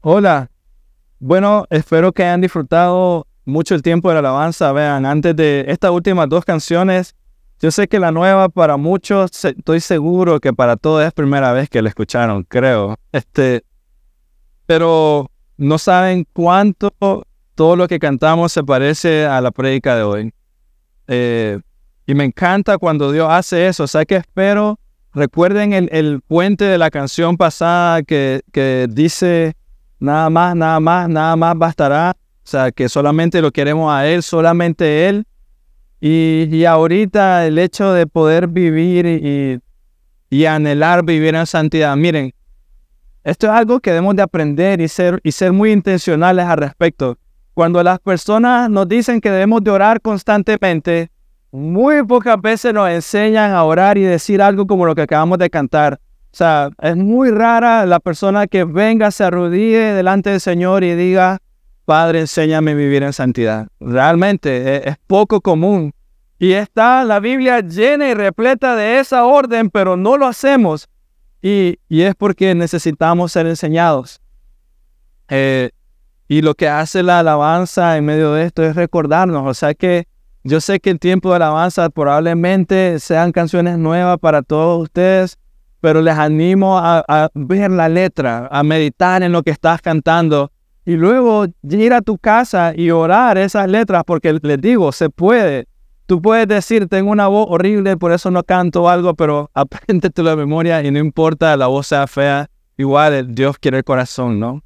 Hola. Bueno, espero que hayan disfrutado mucho el tiempo de la alabanza. Vean, antes de estas últimas dos canciones, yo sé que la nueva para muchos, estoy seguro que para todos es primera vez que la escucharon, creo. Este, pero no saben cuánto todo lo que cantamos se parece a la prédica de hoy. Eh, y me encanta cuando Dios hace eso. O sea que espero, recuerden el, puente de la canción pasada que, que dice, nada más, nada más, nada más bastará. O sea, que solamente lo queremos a Él, solamente Él. Y, y ahorita el hecho de poder vivir y, y, anhelar vivir en santidad. Miren, esto es algo que debemos de aprender y ser, y ser muy intencionales al respecto. Cuando las personas nos dicen que debemos de orar constantemente, muy pocas veces nos enseñan a orar y decir algo como lo que acabamos de cantar. O sea, es muy rara la persona que venga, se arrodille delante del Señor y diga, Padre, enséñame a vivir en santidad. Realmente es, es poco común. Y está la Biblia llena y repleta de esa orden, pero no lo hacemos. Y, y es porque necesitamos ser enseñados. Eh, y lo que hace la alabanza en medio de esto es recordarnos. O sea que yo sé que el tiempo de alabanza probablemente sean canciones nuevas para todos ustedes, pero les animo a, ver la letra, a meditar en lo que estás cantando y luego ir a tu casa y orar esas letras, porque les digo, se puede. Tú puedes decir, tengo una voz horrible, por eso no canto algo, pero apréndete la memoria y no importa, la voz sea fea, igual Dios quiere el corazón, ¿no?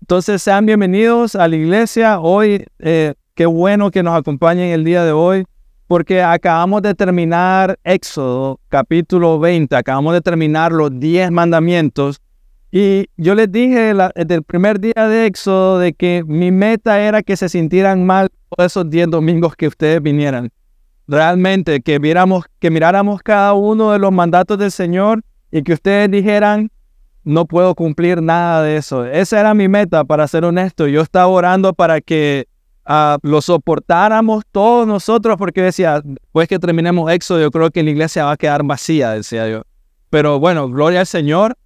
Entonces sean bienvenidos a la iglesia. Hoy eh, Qué bueno que nos acompañen el día de hoy, porque acabamos de terminar Éxodo capítulo 20, acabamos de terminar los 10 mandamientos. Y yo les dije desde el primer día de Éxodo de que mi meta era que se sintieran mal esos 10 domingos que ustedes vinieran. Realmente, que, viéramos, que miráramos cada uno de los mandatos del Señor y que ustedes dijeran, no puedo cumplir nada de eso. Esa era mi meta, para ser honesto. Yo estaba orando para que lo soportáramos todos nosotros, porque decía, pues que terminemos Éxodo, yo creo que la iglesia va a quedar vacía, decía yo. Pero bueno, gloria al Señor.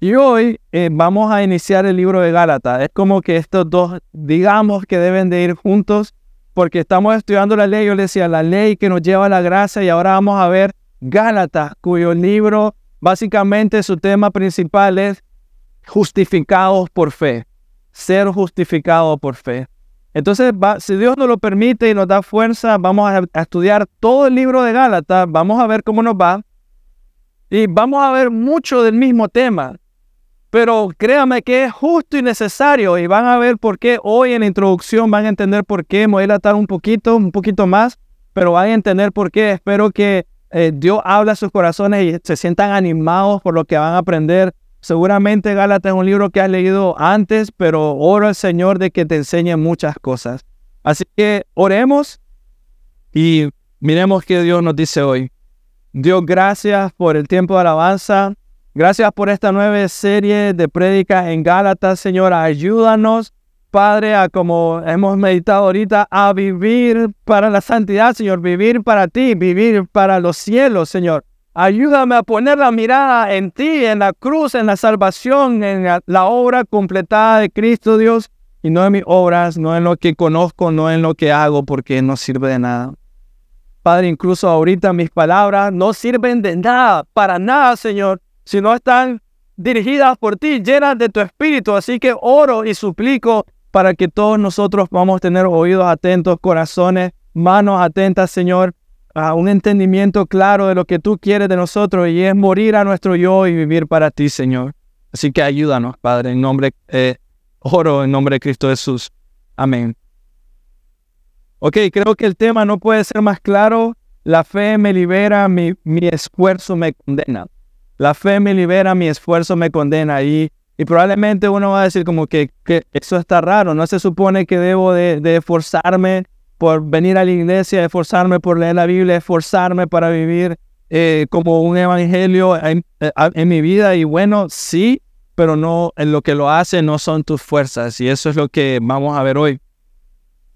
Y hoy eh, vamos a iniciar el libro de Gálatas. Es como que estos dos, digamos que deben de ir juntos, porque estamos estudiando la ley. Yo le decía, la ley que nos lleva a la gracia, y ahora vamos a ver Gálatas, cuyo libro, básicamente su tema principal es justificados por fe. Ser justificados por fe. Entonces, si Dios nos lo permite y nos da fuerza, vamos a, estudiar todo el libro de Gálatas, vamos a ver cómo nos va y vamos a ver mucho del mismo tema. Pero créame que es justo y necesario y van a ver por qué hoy en la introducción van a entender por qué. Me voy a dilatar un poquito, un poquito más, pero van a entender por qué. Espero que eh, Dios hable a sus corazones y se sientan animados por lo que van a aprender Seguramente Gálatas es un libro que has leído antes, pero oro al Señor de que te enseñe muchas cosas. Así que oremos y miremos qué Dios nos dice hoy. Dios, gracias por el tiempo de alabanza. Gracias por esta nueva serie de prédicas en Gálatas, Señor. Ayúdanos, Padre, a como hemos meditado ahorita, a vivir para la santidad, Señor. Vivir para ti, vivir para los cielos, Señor. Ayúdame a poner la mirada en ti, en la cruz, en la salvación, en la, obra completada de Cristo Dios y no en mis obras, no en lo que conozco, no en lo que hago, porque no sirve de nada. Padre, incluso ahorita mis palabras no sirven de nada, para nada, Señor, si no están dirigidas por ti, llenas de tu espíritu. Así que oro y suplico para que todos nosotros a tener oídos atentos, corazones, manos atentas, Señor, un entendimiento claro de lo que tú quieres de nosotros y es morir a nuestro yo y vivir para ti, Señor. Así que ayúdanos, Padre, en nombre, eh, oro en nombre de Cristo Jesús. Amén. Ok, creo que el tema no puede ser más claro. La fe me libera, mi, mi esfuerzo me condena. La fe me libera, mi esfuerzo me condena. Y, y probablemente uno va a decir como que, que eso está raro. No se supone que debo de, de esforzarme por venir a la iglesia, esforzarme por leer la Biblia, esforzarme para vivir eh, como un evangelio en, eh, en, mi vida. Y bueno, sí, pero no en lo que lo hace no son tus fuerzas. Y eso es lo que vamos a ver hoy.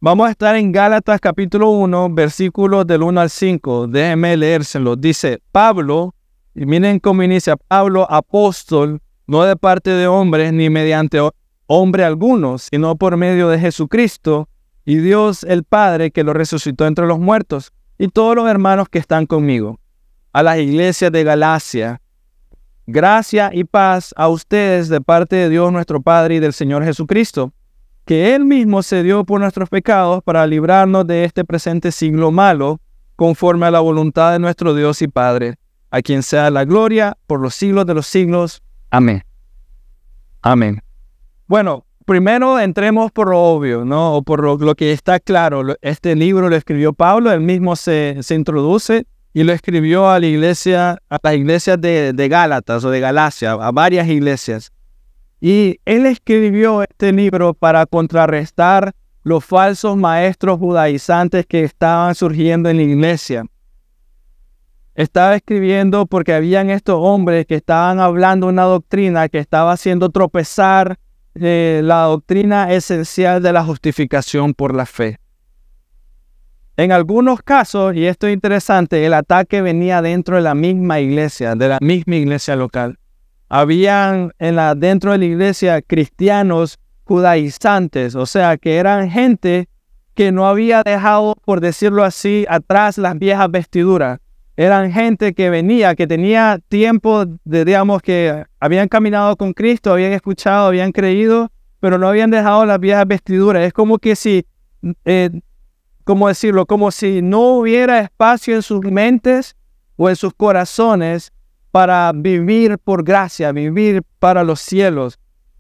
Vamos a estar en Gálatas capítulo 1, versículos del 1 al 5. Déjenme leérselo. Dice Pablo, y miren cómo inicia Pablo, apóstol, no de parte de hombres ni mediante hombre alguno, sino por medio de Jesucristo y Dios el Padre que lo resucitó entre los muertos, y todos los hermanos que están conmigo. A las iglesias de Galacia, gracia y paz a ustedes de parte de Dios nuestro Padre y del Señor Jesucristo, que Él mismo se dio por nuestros pecados para librarnos de este presente siglo malo, conforme a la voluntad de nuestro Dios y Padre, a quien sea la gloria por los siglos de los siglos. Amén. Amén. Bueno, primero entremos por lo obvio, ¿no? O por lo, que está claro. Este libro lo escribió Pablo, él mismo se, introduce y lo escribió a la iglesia, a las iglesias de, de Gálatas o de Galacia, a varias iglesias. Y él escribió este libro para contrarrestar los falsos maestros judaizantes que estaban surgiendo en la iglesia. Estaba escribiendo porque habían estos hombres que estaban hablando una doctrina que estaba haciendo tropezar eh, la doctrina esencial de la justificación por la fe. En algunos casos, y esto es interesante, el ataque venía dentro de la misma iglesia, de la misma iglesia local. Habían en la, dentro de la iglesia cristianos judaizantes, o sea, que eran gente que no había dejado, por decirlo así, atrás las viejas vestiduras, eran gente que venía, que tenía tiempo, de, digamos, que habían caminado con Cristo, habían escuchado, habían creído, pero no habían dejado las viejas vestiduras. Es como que si, eh, ¿cómo decirlo? Como si no hubiera espacio en sus mentes o en sus corazones para vivir por gracia, vivir para los cielos.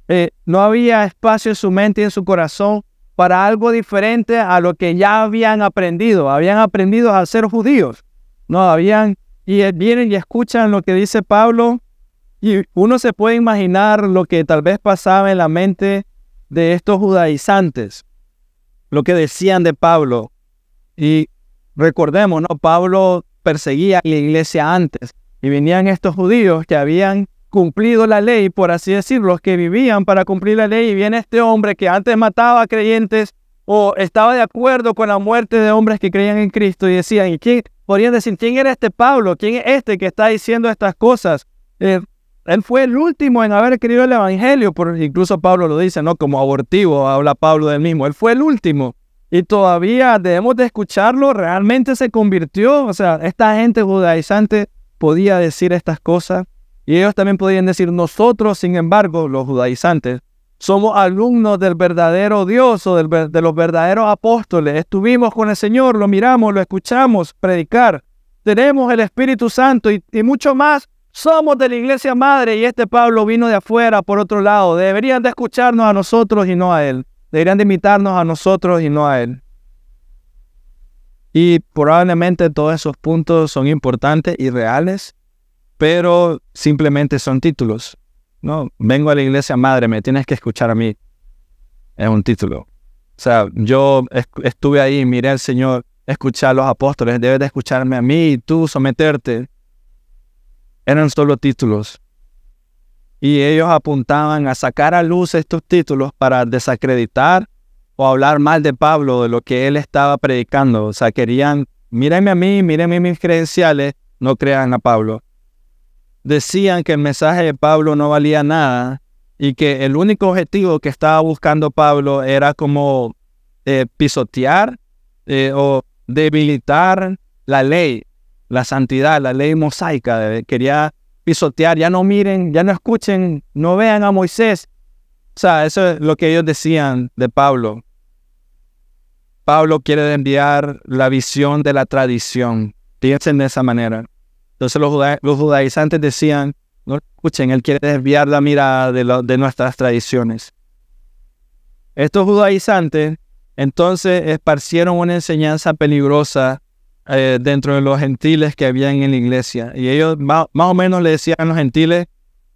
Eh, no había espacio en su mente y en su corazón para algo diferente a lo que ya habían aprendido. Habían aprendido a ser judíos. No, habían, y vienen y escuchan lo que dice Pablo, y uno se puede imaginar lo que tal vez pasaba en la mente de estos judaizantes, lo que decían de Pablo. Y recordemos, ¿no? Pablo perseguía la iglesia antes, y venían estos judíos que habían cumplido la ley, por así decirlo, que vivían para cumplir la ley, y viene este hombre que antes mataba creyentes o estaba de acuerdo con la muerte de hombres que creían en Cristo y decían, ¿y quién, podrían decir, ¿quién era este Pablo? ¿Quién es este que está diciendo estas cosas? Eh, él fue el último en haber escrito el Evangelio, por, incluso Pablo lo dice, ¿no? Como abortivo, habla Pablo del mismo. Él fue el último. Y todavía debemos de escucharlo, realmente se convirtió. O sea, esta gente judaizante podía decir estas cosas. Y ellos también podían decir, nosotros, sin embargo, los judaizantes, somos alumnos del verdadero Dios o de los verdaderos apóstoles. Estuvimos con el Señor, lo miramos, lo escuchamos predicar. Tenemos el Espíritu Santo y, mucho más. Somos de la iglesia madre y este Pablo vino de afuera por otro lado. Deberían de escucharnos a nosotros y no a él. Deberían de imitarnos a nosotros y no a él. Y probablemente todos esos puntos son importantes y reales, pero simplemente son títulos. No, vengo a la iglesia madre, me tienes que escuchar a mí. Es un título. O sea, yo estuve ahí, miré al Señor, escuché a los apóstoles, debes de escucharme a mí y tú someterte. Eran solo títulos. Y ellos apuntaban a sacar a luz estos títulos para desacreditar o hablar mal de Pablo, de lo que él estaba predicando. O sea, querían, mírenme a mí, mírenme mis credenciales, no crean a Pablo decían que el mensaje de Pablo no valía nada y que el único objetivo que estaba buscando Pablo era como eh, pisotear eh, o debilitar la ley, la santidad, la ley mosaica. Quería pisotear, ya no miren, ya no escuchen, no vean a Moisés. O sea, eso es lo que ellos decían de Pablo. Pablo quiere enviar la visión de la tradición. Piensen de esa manera. Entonces los, judaizantes decían, no escuchen, él quiere desviar la mirada de, nuestras tradiciones. Estos judaizantes entonces esparcieron una enseñanza peligrosa eh, dentro de los gentiles que habían en la iglesia. Y ellos más, o menos le decían a los gentiles,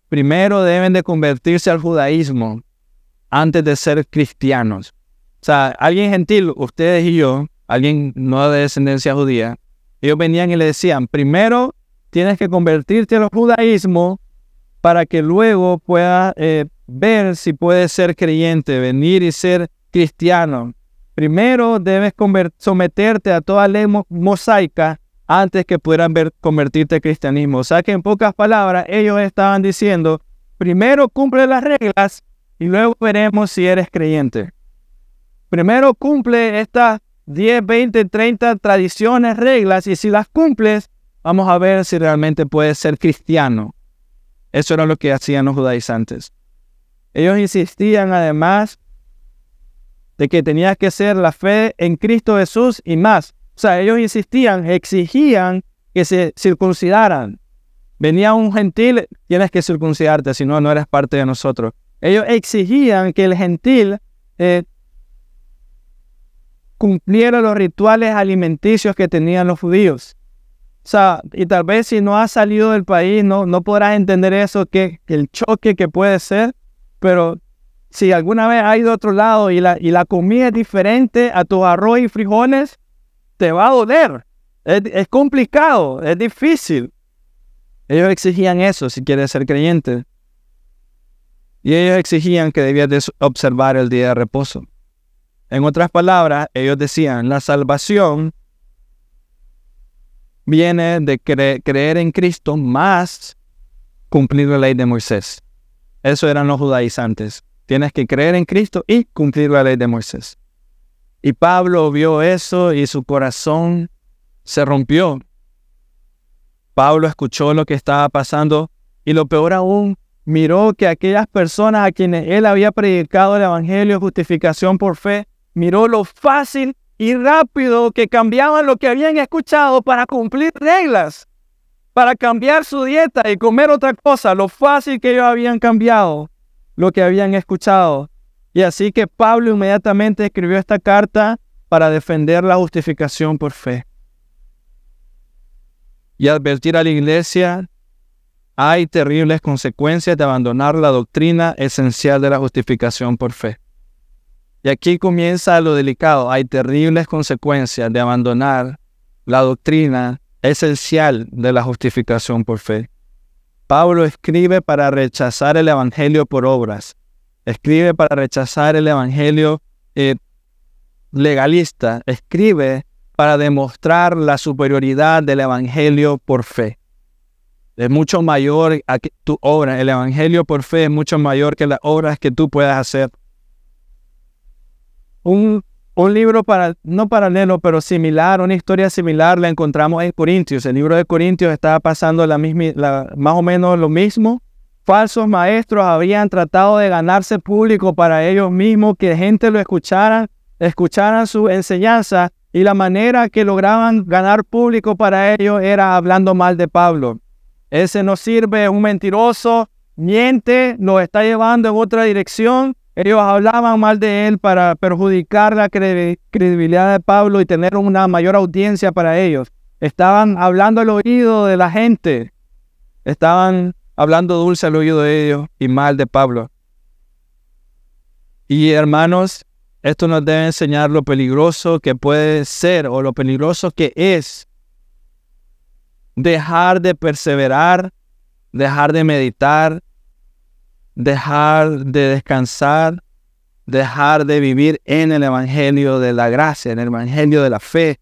primero deben de convertirse al judaísmo antes de ser cristianos. O sea, alguien gentil, ustedes y yo, alguien no de descendencia judía, ellos venían y le decían, primero tienes que convertirte al judaísmo para que luego puedas eh, ver si puedes ser creyente, venir y ser cristiano. Primero debes someterte a toda ley mosaica antes que puedan ver, convertirte al cristianismo. O sea que en pocas palabras ellos estaban diciendo primero cumple las reglas y luego veremos si eres creyente. Primero cumple estas 10, 20, 30 tradiciones, reglas, y si las cumples, vamos a ver si realmente puedes ser cristiano. Eso era lo que hacían los judaizantes. Ellos insistían además de que tenías que ser la fe en Cristo Jesús y más. O sea, ellos insistían, exigían que se circuncidaran. Venía un gentil, tienes que circuncidarte, si no, no eres parte de nosotros. Ellos exigían que el gentil eh, cumpliera los rituales alimenticios que tenían los judíos. O sea, y tal vez si no has salido del país, no, no podrás entender eso, que, el choque que puede ser, pero si alguna vez has ido a otro lado y la, y la comida es diferente a tus arroz y frijoles, te va a doler. Es, es complicado, es difícil. Ellos exigían eso si quieres ser creyente. Y ellos exigían que debías observar el día de reposo. En otras palabras, ellos decían, la salvación viene de creer en Cristo más cumplir la ley de Moisés. Eso eran los judaizantes. Tienes que creer en Cristo y cumplir la ley de Moisés. Y Pablo vio eso y su corazón se rompió. Pablo escuchó lo que estaba pasando y lo peor aún, miró que aquellas personas a quienes él había predicado el Evangelio, justificación por fe, miró lo fácil y rápido que cambiaban lo que habían escuchado para cumplir reglas, para cambiar su dieta y comer otra cosa, lo fácil que ellos habían cambiado lo que habían escuchado. Y así que Pablo inmediatamente escribió esta carta para defender la justificación por fe. Y advertir a la iglesia, hay terribles consecuencias de abandonar la doctrina esencial de la justificación por fe. Y aquí comienza lo delicado. Hay terribles consecuencias de abandonar la doctrina esencial de la justificación por fe. Pablo escribe para rechazar el Evangelio por obras. Escribe para rechazar el Evangelio eh, legalista. Escribe para demostrar la superioridad del Evangelio por fe. Es mucho mayor a tu obra. El Evangelio por fe es mucho mayor que las obras que tú puedas hacer un, libro para, no paralelo, pero similar, una historia similar la encontramos en Corintios. El libro de Corintios estaba pasando la misma, más o menos lo mismo. Falsos maestros habían tratado de ganarse público para ellos mismos, que gente lo escuchara, escucharan su enseñanza y la manera que lograban ganar público para ellos era hablando mal de Pablo. Ese no sirve, un mentiroso, miente, lo está llevando en otra dirección ellos hablaban mal de él para perjudicar la credibilidad de Pablo y tener una mayor audiencia para ellos. Estaban hablando al oído de la gente. Estaban hablando dulce al oído de ellos y mal de Pablo. Y hermanos, esto nos debe enseñar lo peligroso que puede ser o lo peligroso que es dejar de perseverar, dejar de meditar, dejar de descansar, dejar de vivir en el Evangelio de la gracia, en el Evangelio de la fe.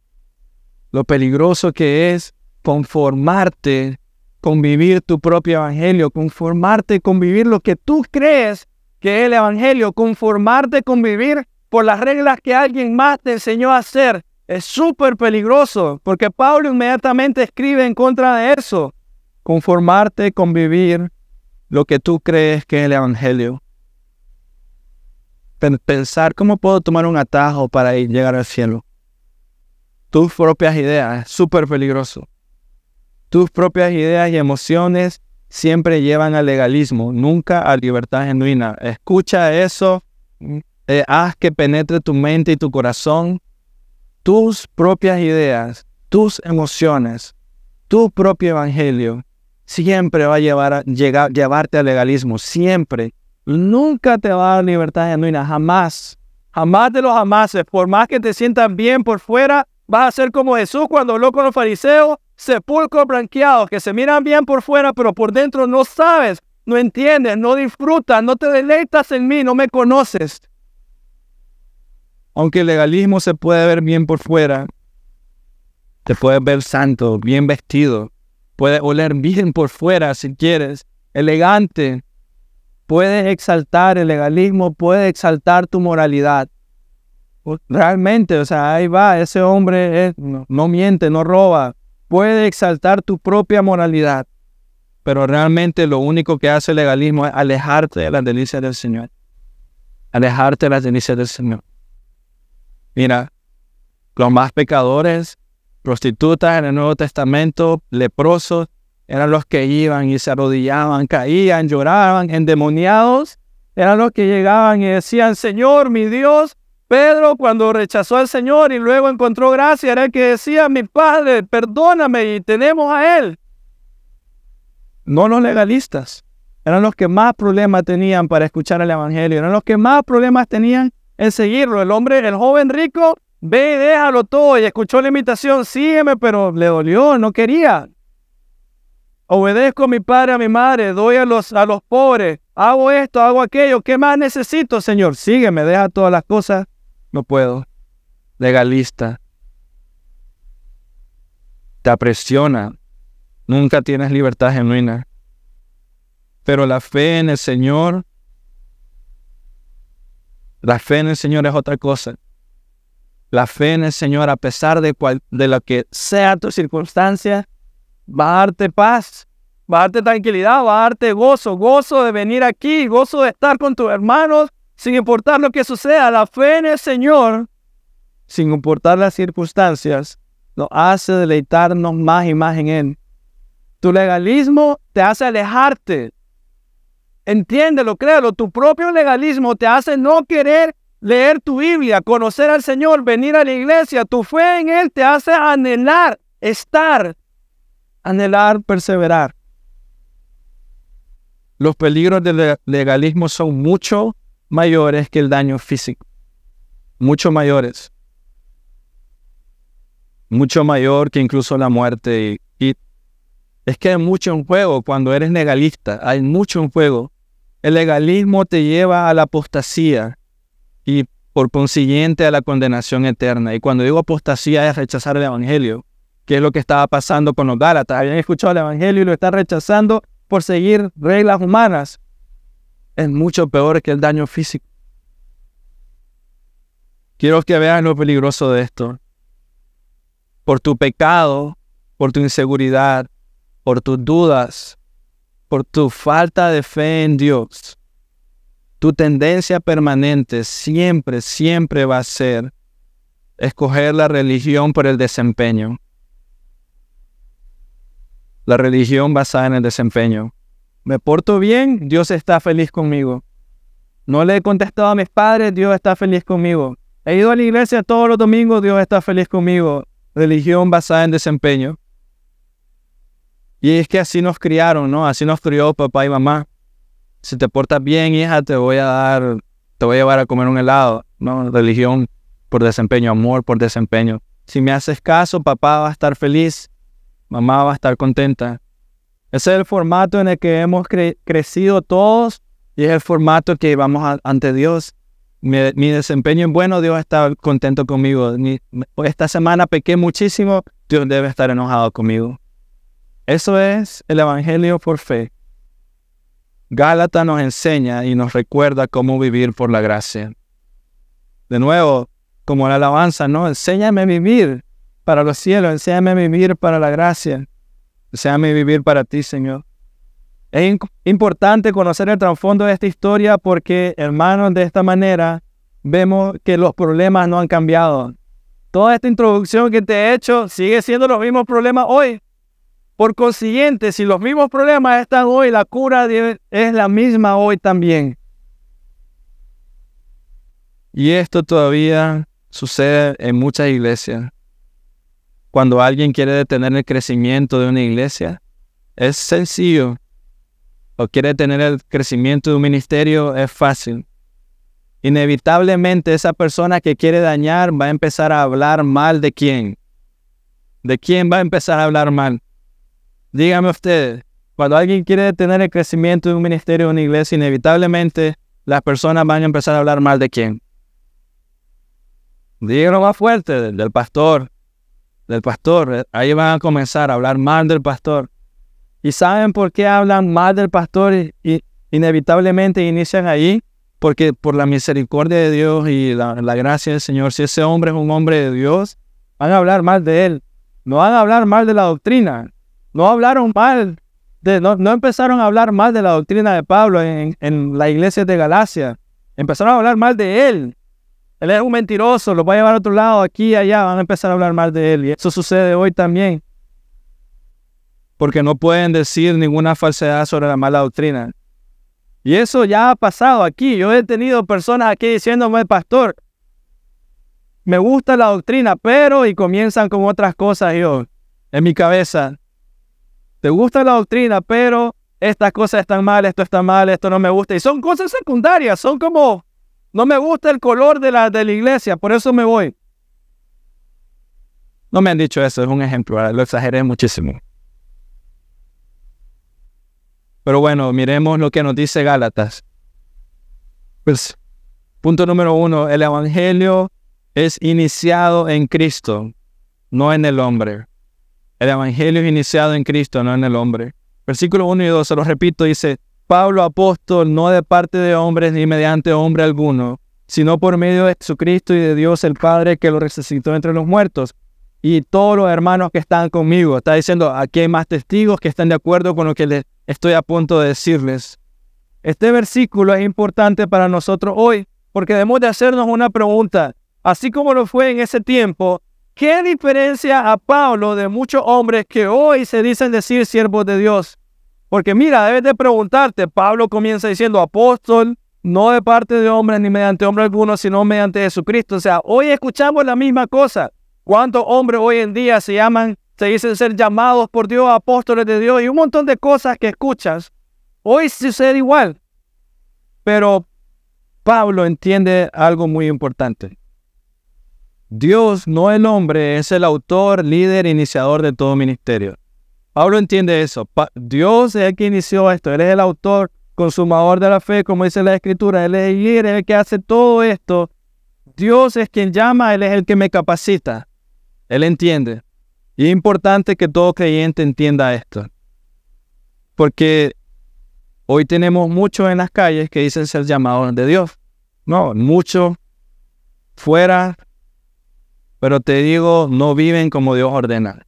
Lo peligroso que es conformarte con vivir tu propio Evangelio, conformarte con vivir lo que tú crees que es el Evangelio, conformarte con vivir por las reglas que alguien más te enseñó a hacer. Es súper peligroso, porque Pablo inmediatamente escribe en contra de eso. Conformarte con vivir lo que tú crees que es el Evangelio. Pensar cómo puedo tomar un atajo para llegar al cielo. Tus propias ideas, es súper peligroso. Tus propias ideas y emociones siempre llevan al legalismo, nunca a libertad genuina. Escucha eso, eh, haz que penetre tu mente y tu corazón. Tus propias ideas, tus emociones, tu propio evangelio siempre va a llevar a, llegar, llevarte al legalismo, siempre. Nunca te va a dar libertad genuina, jamás. Jamás de los jamases, por más que te sientas bien por fuera, vas a ser como Jesús cuando habló con los fariseos, sepulcros blanqueados, que se miran bien por fuera, pero por dentro no sabes, no entiendes, no disfrutas, no te deleitas en mí, no me conoces. Aunque el legalismo se puede ver bien por fuera, te puedes ver santo, bien vestido, Puede oler bien por fuera si quieres, elegante, puede exaltar el legalismo, puede exaltar tu moralidad. Realmente, o sea, ahí va, ese hombre no miente, no roba, puede exaltar tu propia moralidad, pero realmente lo único que hace el legalismo es alejarte de las delicias del Señor. Alejarte de las delicias del Señor. Mira, los más pecadores, prostitutas en el Nuevo Testamento, leprosos, eran los que iban y se arrodillaban, caían, lloraban, endemoniados, eran los que llegaban y decían, Señor, mi Dios, Pedro cuando rechazó al Señor y luego encontró gracia, era el que decía, mi Padre, perdóname y tenemos a Él. No los legalistas, eran los que más problemas tenían para escuchar el Evangelio, eran los que más problemas tenían en seguirlo. El hombre, el joven rico, ve déjalo todo y escuchó la invitación, sígueme, pero le dolió, no quería. Obedezco a mi padre, a mi madre, doy a los, a los pobres, hago esto, hago aquello, ¿qué más necesito, Señor? Sígueme, deja todas las cosas. No puedo. Legalista. Te apresiona. Nunca tienes libertad genuina. Pero la fe en el Señor, la fe en el Señor es otra cosa. La fe en el Señor, a pesar de, de lo que sea tu circunstancia, va a darte paz, va a darte tranquilidad, va a darte gozo, gozo de venir aquí, gozo de estar con tus hermanos, sin importar lo que suceda. La fe en el Señor, sin importar las circunstancias, nos hace deleitarnos más y más en Él. Tu legalismo te hace alejarte. Entiéndelo, créalo. Tu propio legalismo te hace no querer leer tu Biblia, conocer al Señor, venir a la iglesia. Tu fe en Él te hace anhelar, estar, anhelar, perseverar. Los peligros del legalismo son mucho mayores que el daño físico. Mucho mayores. Mucho mayor que incluso la muerte. Y, es que hay mucho en juego cuando eres legalista. Hay mucho en juego. El legalismo te lleva a la apostasía y por consiguiente a la condenación eterna. Y cuando digo apostasía es rechazar el Evangelio que es lo que estaba pasando con los Gálatas. Habían escuchado el Evangelio y lo están rechazando por seguir reglas humanas. Es mucho peor que el daño físico. Quiero que vean lo peligroso de esto. Por tu pecado, por tu inseguridad, por tus dudas, por tu falta de fe en Dios, tu tendencia permanente siempre, siempre va a ser escoger la religión por el desempeño la religión basada en el desempeño. Me porto bien, Dios está feliz conmigo. No le he contestado a mis padres, Dios está feliz conmigo. He ido a la iglesia todos los domingos, Dios está feliz conmigo. Religión basada en desempeño. Y es que así nos criaron, ¿no? Así nos crió papá y mamá. Si te portas bien, hija, te voy a dar, te voy a llevar a comer un helado. No, religión por desempeño, amor por desempeño. Si me haces caso, papá va a estar feliz mamá va a estar contenta. Ese es el formato en el que hemos crecido todos y es el formato que vamos ante Dios. Mi, desempeño es bueno, Dios está contento conmigo. esta semana pequé muchísimo, Dios debe estar enojado conmigo. Eso es el Evangelio por fe. Gálata nos enseña y nos recuerda cómo vivir por la gracia. De nuevo, como la alabanza, ¿no? Enséñame a vivir para los cielos, enséñame a vivir para la gracia, enséñame a vivir para ti, Señor. Es importante conocer el trasfondo de esta historia porque, hermanos, de esta manera vemos que los problemas no han cambiado. Toda esta introducción que te he hecho sigue siendo los mismos problemas hoy. Por consiguiente, si los mismos problemas están hoy, la cura es la misma hoy también. Y esto todavía sucede en muchas iglesias cuando alguien quiere detener el crecimiento de una iglesia, es sencillo. O quiere detener el crecimiento de un ministerio, es fácil. Inevitablemente esa persona que quiere dañar va a empezar a hablar mal de quién. ¿De quién va a empezar a hablar mal? Dígame usted, cuando alguien quiere detener el crecimiento de un ministerio de una iglesia, inevitablemente las personas van a empezar a hablar mal de quién. Díganlo más fuerte, del pastor, del pastor. Ahí van a comenzar a hablar mal del pastor. ¿Y saben por qué hablan mal del pastor? Y, inevitablemente inician ahí, porque por la misericordia de Dios y la, gracia del Señor, si ese hombre es un hombre de Dios, van a hablar mal de él. No van a hablar mal de la doctrina. No hablaron mal, de, no, empezaron a hablar mal de la doctrina de Pablo en, en la iglesia de Galacia. Empezaron a hablar mal de él. Él es un mentiroso, lo va a llevar a otro lado, aquí allá, van a empezar a hablar mal de él. Y eso sucede hoy también. Porque no pueden decir ninguna falsedad sobre la mala doctrina. Y eso ya ha pasado aquí. Yo he tenido personas aquí diciéndome, pastor, me gusta la doctrina, pero y comienzan con otras cosas yo en mi cabeza. Te gusta la doctrina, pero estas cosas están mal, esto está mal, esto no me gusta. Y son cosas secundarias, son como, no me gusta el color de la, de la iglesia, por eso me voy. No me han dicho eso, es un ejemplo, lo exageré muchísimo. Pero bueno, miremos lo que nos dice Gálatas. Pues, punto número uno, el Evangelio es iniciado en Cristo, no en el hombre. El Evangelio es iniciado en Cristo, no en el hombre. Versículo 1 y 2, se lo repito, dice, Pablo apóstol, no de parte de hombres ni mediante hombre alguno, sino por medio de Jesucristo y de Dios el Padre que lo resucitó entre los muertos. Y todos los hermanos que están conmigo, está diciendo, aquí hay más testigos que están de acuerdo con lo que les estoy a punto de decirles. Este versículo es importante para nosotros hoy porque debemos de hacernos una pregunta. Así como lo fue en ese tiempo, ¿qué diferencia a Pablo de muchos hombres que hoy se dicen decir siervos de Dios? Porque mira, debes de preguntarte, Pablo comienza diciendo apóstol, no de parte de hombres ni mediante hombre alguno, sino mediante Jesucristo. O sea, hoy escuchamos la misma cosa. ¿Cuántos hombres hoy en día se llaman se dicen ser llamados por Dios, apóstoles de Dios y un montón de cosas que escuchas. Hoy sucede igual. Pero Pablo entiende algo muy importante. Dios, no el hombre, es el autor, líder, iniciador de todo ministerio. Pablo entiende eso. Dios es el que inició esto. Él es el autor, consumador de la fe, como dice la escritura. Él es el líder, el que hace todo esto. Dios es quien llama, Él es el que me capacita. Él entiende. Y es importante que todo creyente entienda esto. Porque hoy tenemos muchos en las calles que dicen ser llamados de Dios. No, muchos fuera, pero te digo, no viven como Dios ordena.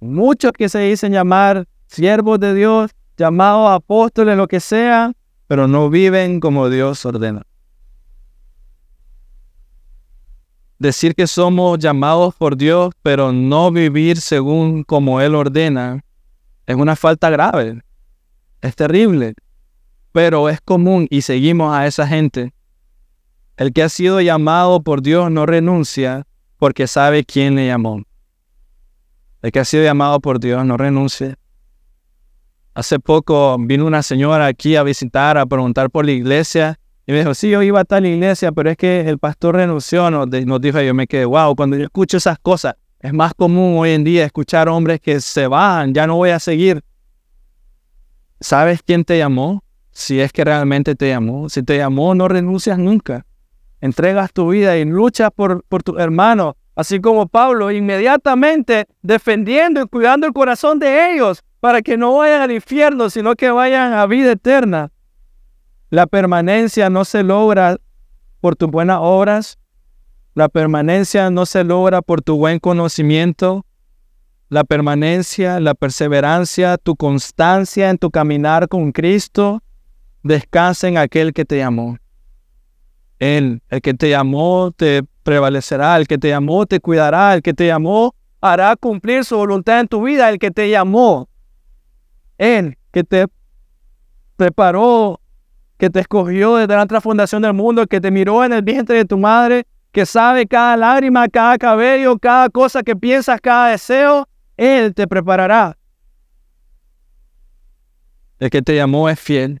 Muchos que se dicen llamar siervos de Dios, llamados apóstoles, lo que sea, pero no viven como Dios ordena. decir que somos llamados por Dios, pero no vivir según como Él ordena, es una falta grave. Es terrible. Pero es común y seguimos a esa gente. El que ha sido llamado por Dios no renuncia porque sabe quién le llamó. El que ha sido llamado por Dios no renuncia. Hace poco vino una señora aquí a visitar, a preguntar por la iglesia y me dijo, sí, yo iba a tal iglesia, pero es que el pastor renunció, nos, nos dijo, yo me quedé, wow, cuando yo escucho esas cosas, es más común hoy en día escuchar hombres que se van, ya no voy a seguir. ¿Sabes quién te llamó? Si es que realmente te llamó. Si te llamó, no renuncias nunca. Entregas tu vida y luchas por, por tu hermano, así como Pablo, inmediatamente defendiendo y cuidando el corazón de ellos para que no vayan al infierno, sino que vayan a vida eterna. La permanencia no se logra por tus buenas obras. La permanencia no se logra por tu buen conocimiento. La permanencia, la perseverancia, tu constancia en tu caminar con Cristo, descansa en aquel que te llamó. Él, el que te llamó, te prevalecerá. El que te llamó, te cuidará. El que te llamó, hará cumplir su voluntad en tu vida. El que te llamó, Él, que te preparó que te escogió desde la fundación del mundo, que te miró en el vientre de tu madre, que sabe cada lágrima, cada cabello, cada cosa que piensas, cada deseo, Él te preparará. El que te llamó es fiel.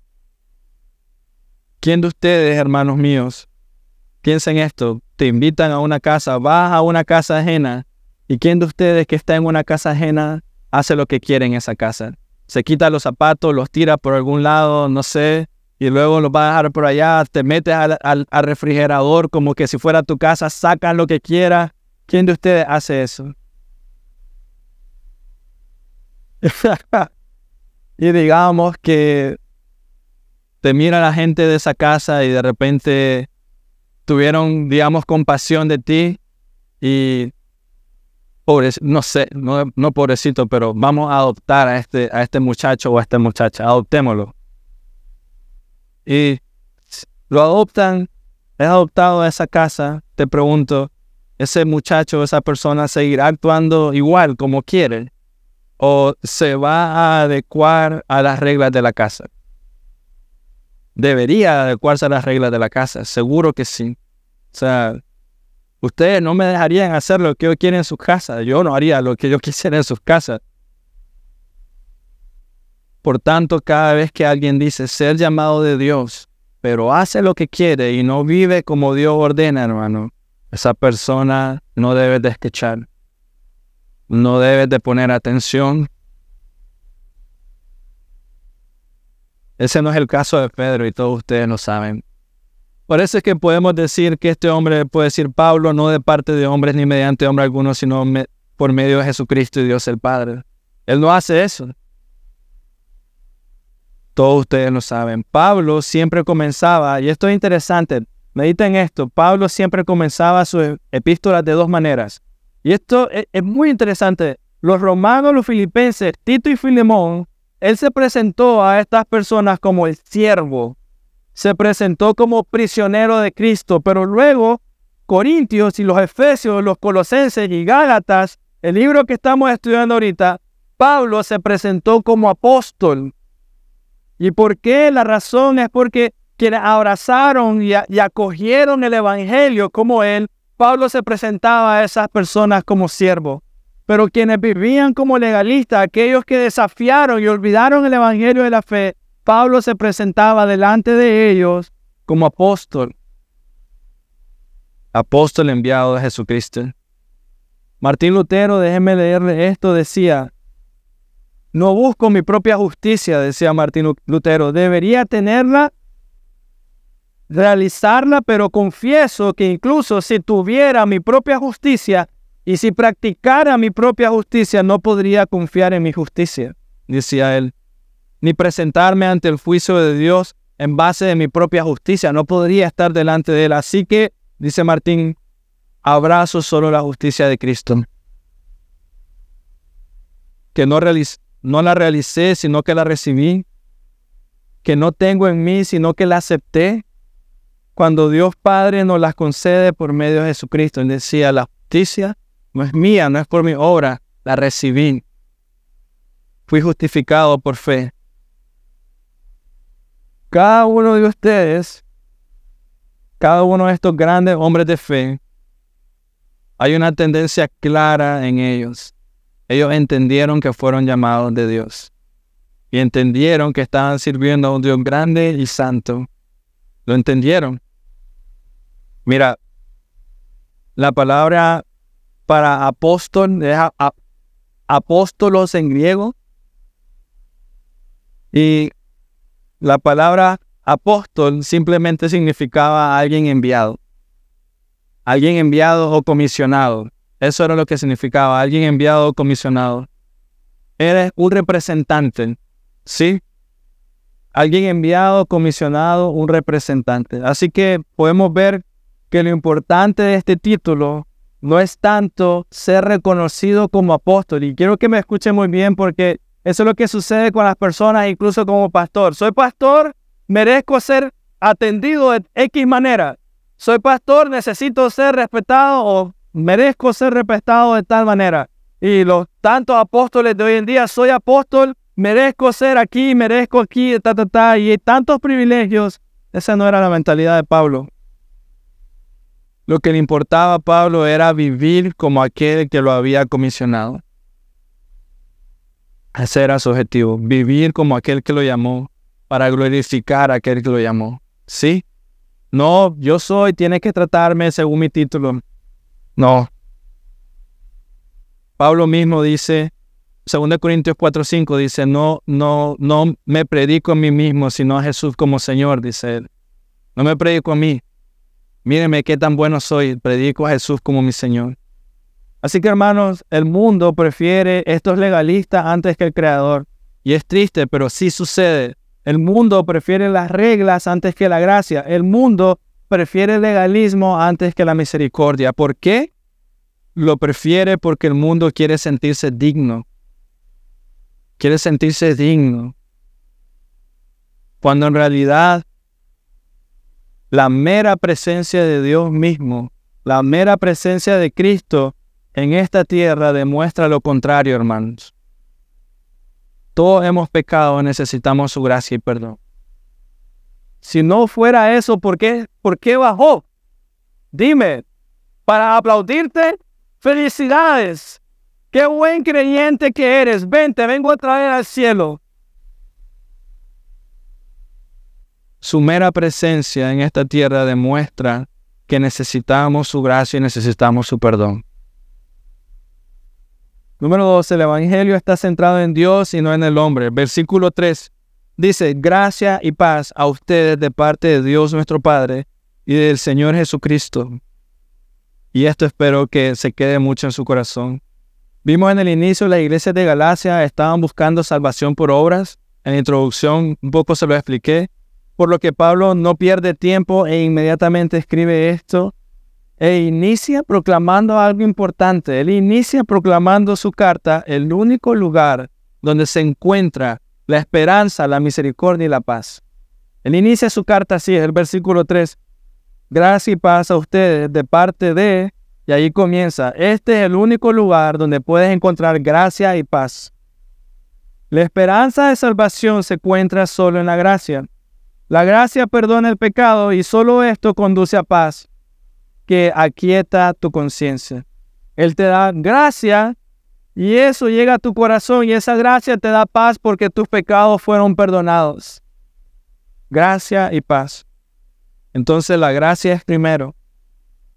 ¿Quién de ustedes, hermanos míos, piensen esto? Te invitan a una casa, vas a una casa ajena, y quién de ustedes que está en una casa ajena hace lo que quiere en esa casa? Se quita los zapatos, los tira por algún lado, no sé, y luego lo vas a dejar por allá, te metes al, refrigerador como que si fuera tu casa, sacan lo que quieras. ¿Quién de ustedes hace eso? y digamos que te mira la gente de esa casa y de repente tuvieron, digamos, compasión de ti y pobre, no sé, no, no pobrecito, pero vamos a adoptar a este, a este muchacho o a esta muchacha, adoptémoslo. Y lo adoptan, es adoptado a esa casa, te pregunto, ese muchacho, esa persona seguirá actuando igual como quiere o se va a adecuar a las reglas de la casa. Debería adecuarse a las reglas de la casa, seguro que sí. O sea, ustedes no me dejarían hacer lo que yo quiero en sus casas, yo no haría lo que yo quisiera en sus casas. Por tanto, cada vez que alguien dice ser llamado de Dios, pero hace lo que quiere y no vive como Dios ordena, hermano, esa persona no debe de escuchar. No debe de poner atención. Ese no es el caso de Pedro y todos ustedes lo saben. Por eso es que podemos decir que este hombre puede decir Pablo no de parte de hombres ni mediante hombre alguno, sino por medio de Jesucristo y Dios el Padre. Él no hace eso. Todos ustedes lo saben. Pablo siempre comenzaba, y esto es interesante, Mediten esto, Pablo siempre comenzaba sus epístolas de dos maneras. Y esto es, es muy interesante. Los romanos, los filipenses, Tito y Filemón, él se presentó a estas personas como el siervo, se presentó como prisionero de Cristo, pero luego Corintios y los Efesios, los Colosenses y Gálatas, el libro que estamos estudiando ahorita, Pablo se presentó como apóstol. ¿Y por qué? La razón es porque quienes abrazaron y, acogieron el Evangelio como él, Pablo se presentaba a esas personas como siervo. Pero quienes vivían como legalistas, aquellos que desafiaron y olvidaron el Evangelio de la fe, Pablo se presentaba delante de ellos como apóstol. Apóstol enviado de Jesucristo. Martín Lutero, déjeme leerle esto, decía, no busco mi propia justicia, decía Martín Lutero, debería tenerla realizarla, pero confieso que incluso si tuviera mi propia justicia y si practicara mi propia justicia, no podría confiar en mi justicia, decía él, ni presentarme ante el juicio de Dios en base de mi propia justicia, no podría estar delante de él. Así que, dice Martín, abrazo solo la justicia de Cristo, que no, la realicé, sino que la recibí, que no tengo en mí, sino que la acepté, cuando Dios Padre nos las concede por medio de Jesucristo. Decía, la justicia no es mía, no es por mi obra, la recibí. Fui justificado por fe. Cada uno de ustedes, cada uno de estos grandes hombres de fe, hay una tendencia clara en ellos. Ellos entendieron que fueron llamados de Dios y entendieron que estaban sirviendo a un Dios grande y santo. Lo entendieron. Mira, la palabra para apóstol apóstolos en griego. Y la palabra apóstol simplemente significaba alguien enviado. Alguien enviado o comisionado. Eso era lo que significaba, alguien enviado o comisionado. Eres un representante, ¿sí? Alguien enviado, comisionado, un representante. Así que podemos ver que lo importante de este título no es tanto ser reconocido como apóstol. Y quiero que me escuchen muy bien porque eso es lo que sucede con las personas, incluso como pastor. Soy pastor, merezco ser atendido de X manera. Soy pastor, necesito ser respetado o merezco ser respetado de tal manera. Y los tantos apóstoles de hoy en día, soy apóstol, merezco ser aquí, merezco aquí, ta, ta, ta, y tantos privilegios. Esa no era la mentalidad de Pablo. Lo que le importaba a Pablo era vivir como aquel que lo había comisionado. Ese era su objetivo, vivir como aquel que lo llamó, para glorificar a aquel que lo llamó. ¿Sí? No, yo soy, tiene que tratarme según mi título. No. Pablo mismo dice, 2 Corintios 4:5 dice, no, no, no me predico a mí mismo, sino a Jesús como Señor, dice él. No me predico a mí, Mírenme qué tan bueno soy, predico a Jesús como mi Señor. Así que hermanos, el mundo prefiere estos legalistas antes que el Creador. Y es triste, pero sí sucede. El mundo prefiere las reglas antes que la gracia. El mundo prefiere el legalismo antes que la misericordia. ¿Por qué? Lo prefiere porque el mundo quiere sentirse digno. Quiere sentirse digno. Cuando en realidad la mera presencia de Dios mismo, la mera presencia de Cristo en esta tierra demuestra lo contrario, hermanos. Todos hemos pecado, necesitamos su gracia y perdón. Si no fuera eso, ¿por qué, ¿por qué bajó? Dime, para aplaudirte, felicidades. Qué buen creyente que eres. Ven, te vengo a traer al cielo. Su mera presencia en esta tierra demuestra que necesitamos su gracia y necesitamos su perdón. Número 2. El Evangelio está centrado en Dios y no en el hombre. Versículo 3 dice, gracia y paz a ustedes de parte de Dios nuestro Padre y del Señor Jesucristo. Y esto espero que se quede mucho en su corazón. Vimos en el inicio la iglesia de Galacia estaban buscando salvación por obras. En la introducción un poco se lo expliqué. Por lo que Pablo no pierde tiempo e inmediatamente escribe esto e inicia proclamando algo importante. Él inicia proclamando su carta, el único lugar donde se encuentra la esperanza, la misericordia y la paz. Él inicia su carta así, es el versículo 3. Gracia y paz a ustedes de parte de, y ahí comienza, este es el único lugar donde puedes encontrar gracia y paz. La esperanza de salvación se encuentra solo en la gracia. La gracia perdona el pecado y solo esto conduce a paz que aquieta tu conciencia. Él te da gracia y eso llega a tu corazón y esa gracia te da paz porque tus pecados fueron perdonados. Gracia y paz. Entonces la gracia es primero.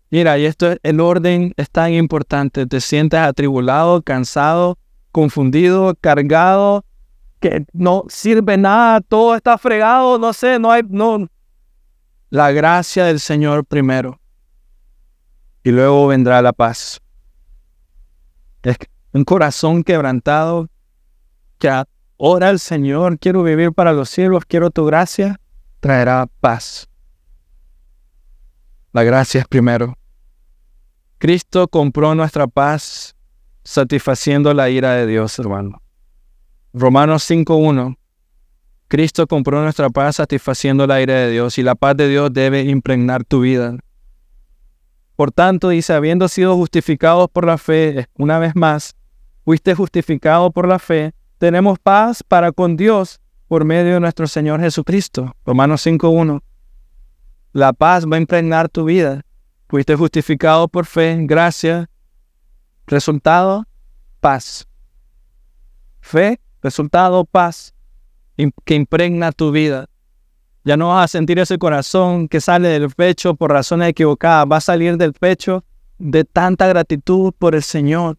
Mira, y esto, el orden es tan importante. Te sientes atribulado, cansado, confundido, cargado, que no sirve nada, todo está fregado, no sé, no hay, no. La gracia del Señor primero y luego vendrá la paz. Es un corazón quebrantado que ora al Señor, quiero vivir para los cielos, quiero tu gracia, traerá paz. La gracia es primero. Cristo compró nuestra paz satisfaciendo la ira de Dios, hermano. Romanos 5.1. Cristo compró nuestra paz satisfaciendo la ira de Dios y la paz de Dios debe impregnar tu vida. Por tanto, dice, habiendo sido justificados por la fe, una vez más, fuiste justificado por la fe, tenemos paz para con Dios por medio de nuestro Señor Jesucristo. Romanos 5.1. La paz va a impregnar tu vida. Fuiste justificado por fe, gracia. Resultado, paz. Fe, resultado, paz, que impregna tu vida. Ya no vas a sentir ese corazón que sale del pecho por razones equivocadas. Va a salir del pecho de tanta gratitud por el Señor,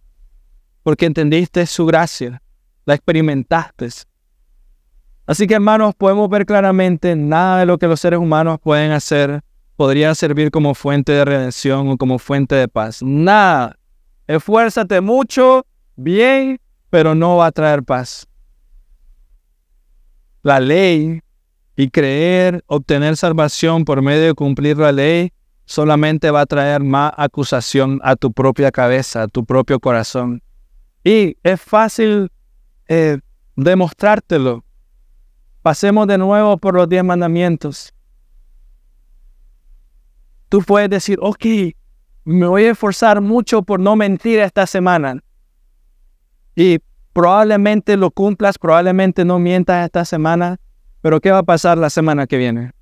porque entendiste su gracia, la experimentaste. Así que hermanos, podemos ver claramente nada de lo que los seres humanos pueden hacer podría servir como fuente de redención o como fuente de paz. Nada. Esfuérzate mucho, bien, pero no va a traer paz. La ley y creer obtener salvación por medio de cumplir la ley solamente va a traer más acusación a tu propia cabeza, a tu propio corazón. Y es fácil eh, demostrártelo. Pasemos de nuevo por los diez mandamientos. Tú puedes decir, ok, me voy a esforzar mucho por no mentir esta semana. Y probablemente lo cumplas, probablemente no mientas esta semana, pero ¿qué va a pasar la semana que viene?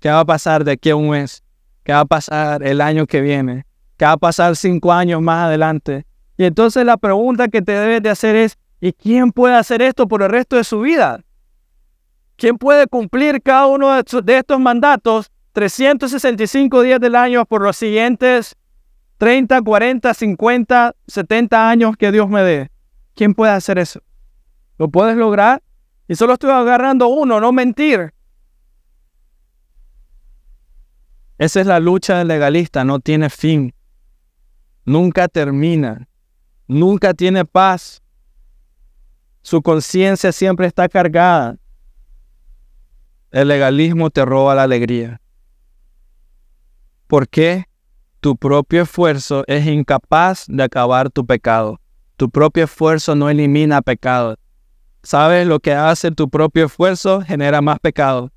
¿Qué va a pasar de aquí a un mes? ¿Qué va a pasar el año que viene? ¿Qué va a pasar cinco años más adelante? Y entonces la pregunta que te debes de hacer es, ¿y quién puede hacer esto por el resto de su vida? ¿Quién puede cumplir cada uno de estos mandatos 365 días del año por los siguientes 30, 40, 50, 70 años que Dios me dé? ¿Quién puede hacer eso? ¿Lo puedes lograr? Y solo estoy agarrando uno, no mentir. Esa es la lucha del legalista, no tiene fin. Nunca termina. Nunca tiene paz. Su conciencia siempre está cargada. el legalismo te roba la alegría. ¿Por qué? Tu propio esfuerzo es incapaz de acabar tu pecado. Tu propio esfuerzo no elimina pecado. ¿Sabes lo que hace tu propio esfuerzo? Genera más pecado.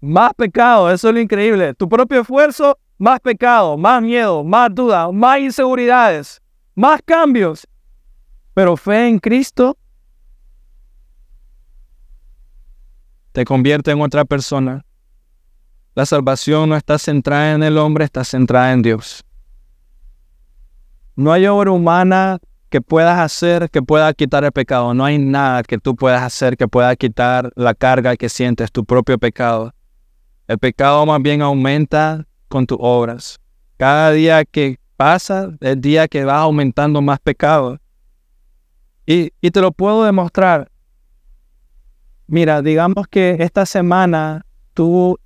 Más pecado, eso es lo increíble. Tu propio esfuerzo, más pecado, más miedo, más duda, más inseguridades, más cambios. Pero fe en Cristo te convierte en otra persona. La salvación no está centrada en el hombre, está centrada en Dios. No hay obra humana que puedas hacer que pueda quitar el pecado. No hay nada que tú puedas hacer que pueda quitar la carga que sientes, tu propio pecado. El pecado más bien aumenta con tus obras. Cada día que pasa, el día que vas aumentando más pecado. Y, y te lo puedo demostrar. Mira, digamos que esta semana tú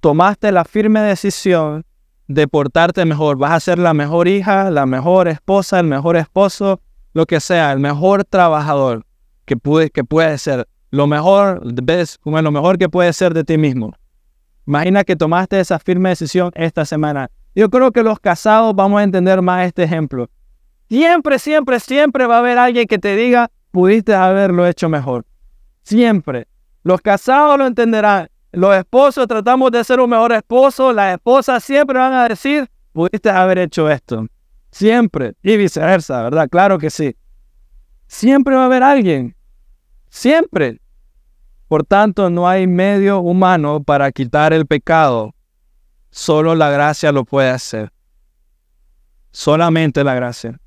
tomaste la firme decisión de portarte mejor. Vas a ser la mejor hija, la mejor esposa, el mejor esposo, lo que sea, el mejor trabajador que, puede, que puede ser. Lo mejor, ves, lo mejor que puede ser de ti mismo. Imagina que tomaste esa firme decisión esta semana. Yo creo que los casados vamos a entender más este ejemplo. Siempre, siempre, siempre va a haber alguien que te diga, pudiste haberlo hecho mejor. Siempre. Los casados lo entenderán. Los esposos tratamos de ser un mejor esposo, las esposas siempre van a decir, pudiste haber hecho esto. Siempre. Y viceversa, ¿verdad? Claro que sí. Siempre va a haber alguien. Siempre. Por tanto, no hay medio humano para quitar el pecado. Solo la gracia lo puede hacer. Solamente la gracia.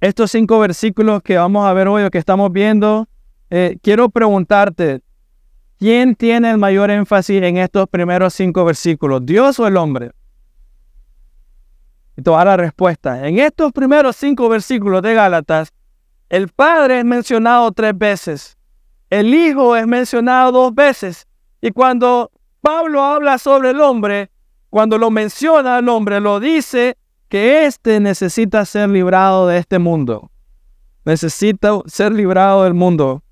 Estos cinco versículos que vamos a ver hoy o que estamos viendo, eh, quiero preguntarte, ¿Quién tiene el mayor énfasis en estos primeros cinco versículos? ¿Dios o el hombre? Y toda la respuesta. En estos primeros cinco versículos de Gálatas, el Padre es mencionado tres veces. El Hijo es mencionado dos veces. Y cuando Pablo habla sobre el hombre, cuando lo menciona al hombre, lo dice que éste necesita ser librado de este mundo. Necesita ser librado del mundo.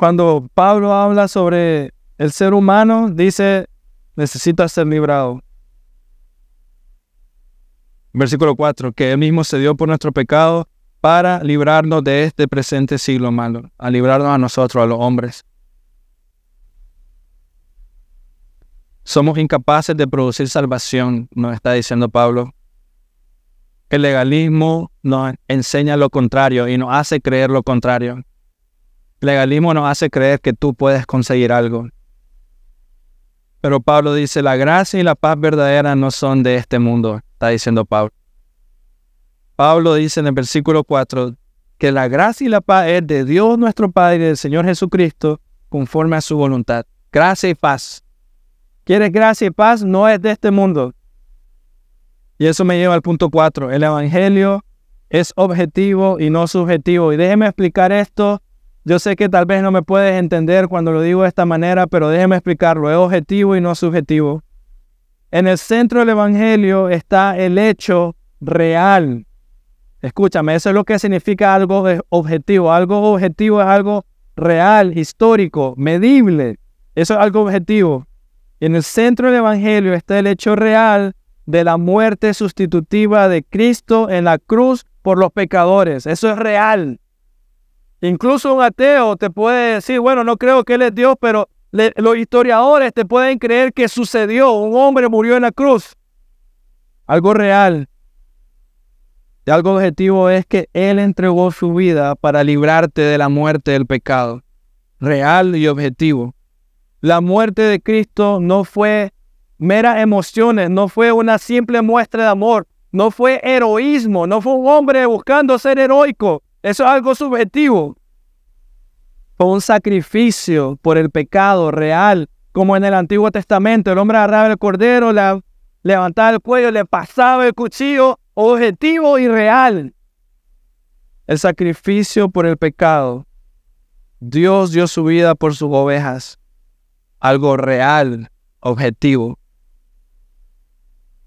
Cuando Pablo habla sobre el ser humano, dice, necesita ser librado. Versículo 4, que él mismo se dio por nuestro pecado para librarnos de este presente siglo malo, a librarnos a nosotros, a los hombres. Somos incapaces de producir salvación, nos está diciendo Pablo. El legalismo nos enseña lo contrario y nos hace creer lo contrario legalismo nos hace creer que tú puedes conseguir algo. Pero Pablo dice, la gracia y la paz verdadera no son de este mundo, está diciendo Pablo. Pablo dice en el versículo 4 que la gracia y la paz es de Dios nuestro Padre y del Señor Jesucristo conforme a su voluntad. Gracia y paz. ¿Quieres gracia y paz? No es de este mundo. Y eso me lleva al punto 4. El Evangelio es objetivo y no subjetivo. Y déjeme explicar esto yo sé que tal vez no me puedes entender cuando lo digo de esta manera, pero déjeme explicarlo. Es objetivo y no subjetivo. En el centro del Evangelio está el hecho real. Escúchame, eso es lo que significa algo objetivo. Algo objetivo es algo real, histórico, medible. Eso es algo objetivo. En el centro del Evangelio está el hecho real de la muerte sustitutiva de Cristo en la cruz por los pecadores. Eso es real. Incluso un ateo te puede decir, bueno, no creo que Él es Dios, pero los historiadores te pueden creer que sucedió, un hombre murió en la cruz. Algo real. Y algo objetivo es que Él entregó su vida para librarte de la muerte del pecado. Real y objetivo. La muerte de Cristo no fue meras emociones, no fue una simple muestra de amor, no fue heroísmo, no fue un hombre buscando ser heroico. Eso es algo subjetivo. Fue un sacrificio por el pecado real, como en el Antiguo Testamento. El hombre agarraba el cordero, le levantaba el cuello, le pasaba el cuchillo, objetivo y real. El sacrificio por el pecado. Dios dio su vida por sus ovejas. Algo real, objetivo.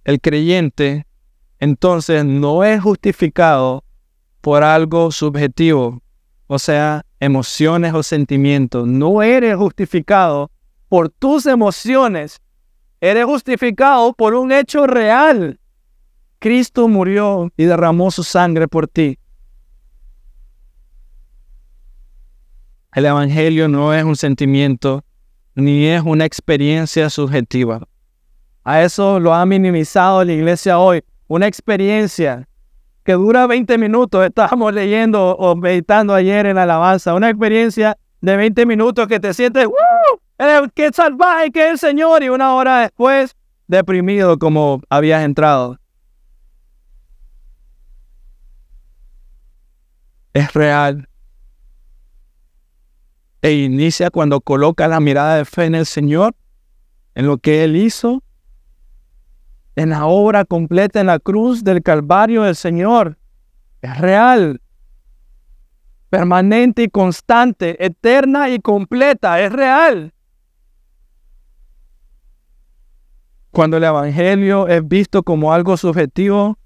El creyente entonces no es justificado por algo subjetivo, o sea, emociones o sentimientos. No eres justificado por tus emociones. Eres justificado por un hecho real. Cristo murió y derramó su sangre por ti. El Evangelio no es un sentimiento ni es una experiencia subjetiva. A eso lo ha minimizado la iglesia hoy. Una experiencia que dura 20 minutos. Estábamos leyendo o meditando ayer en la alabanza. Una experiencia de 20 minutos que te sientes, ¡Wow! ¡Qué salvaje que es el Señor! Y una hora después, deprimido como habías entrado. Es real. E inicia cuando coloca la mirada de fe en el Señor, en lo que Él hizo en la obra completa en la cruz del Calvario del Señor. Es real, permanente y constante, eterna y completa, es real. Cuando el Evangelio es visto como algo subjetivo,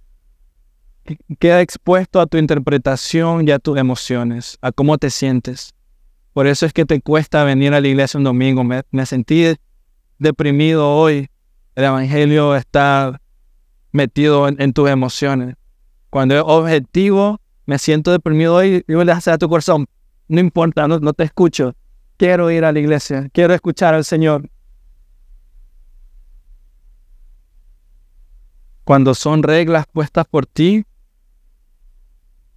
queda expuesto a tu interpretación y a tus emociones, a cómo te sientes. Por eso es que te cuesta venir a la iglesia un domingo. Me, me sentí deprimido hoy el Evangelio está metido en, tus emociones. Cuando es objetivo, me siento deprimido hoy, y le haces a tu corazón, no importa, no, no te escucho. Quiero ir a la iglesia, quiero escuchar al Señor. Cuando son reglas puestas por ti,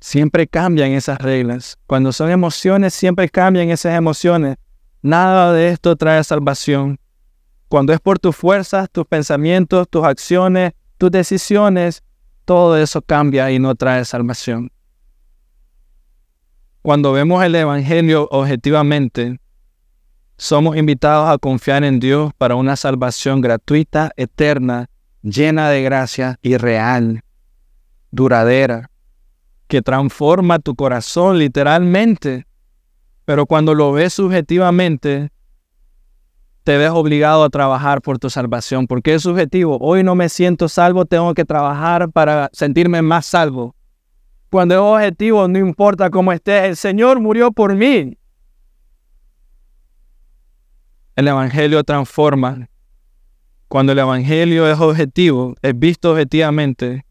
siempre cambian esas reglas. Cuando son emociones, siempre cambian esas emociones. Nada de esto trae salvación. Cuando es por tus fuerzas, tus pensamientos, tus acciones, tus decisiones, todo eso cambia y no trae salvación. Cuando vemos el Evangelio objetivamente, somos invitados a confiar en Dios para una salvación gratuita, eterna, llena de gracia y real, duradera, que transforma tu corazón literalmente. Pero cuando lo ves subjetivamente, te ves obligado a trabajar por tu salvación, porque es subjetivo. Hoy no me siento salvo, tengo que trabajar para sentirme más salvo. Cuando es objetivo, no importa cómo estés, el Señor murió por mí. El Evangelio transforma. Cuando el Evangelio es objetivo, es visto objetivamente,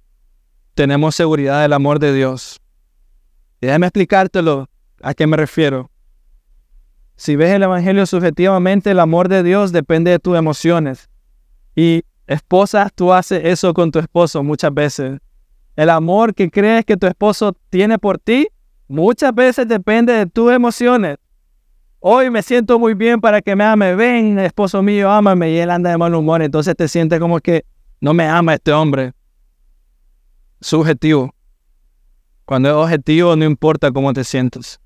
tenemos seguridad del amor de Dios. Déjame explicártelo a qué me refiero. Si ves el Evangelio subjetivamente, el amor de Dios depende de tus emociones. Y esposa, tú haces eso con tu esposo muchas veces. El amor que crees que tu esposo tiene por ti, muchas veces depende de tus emociones. Hoy me siento muy bien para que me ame. Ven, esposo mío, ámame. Y él anda de mal humor. Entonces te sientes como que no me ama este hombre. Subjetivo. Cuando es objetivo, no importa cómo te sientes.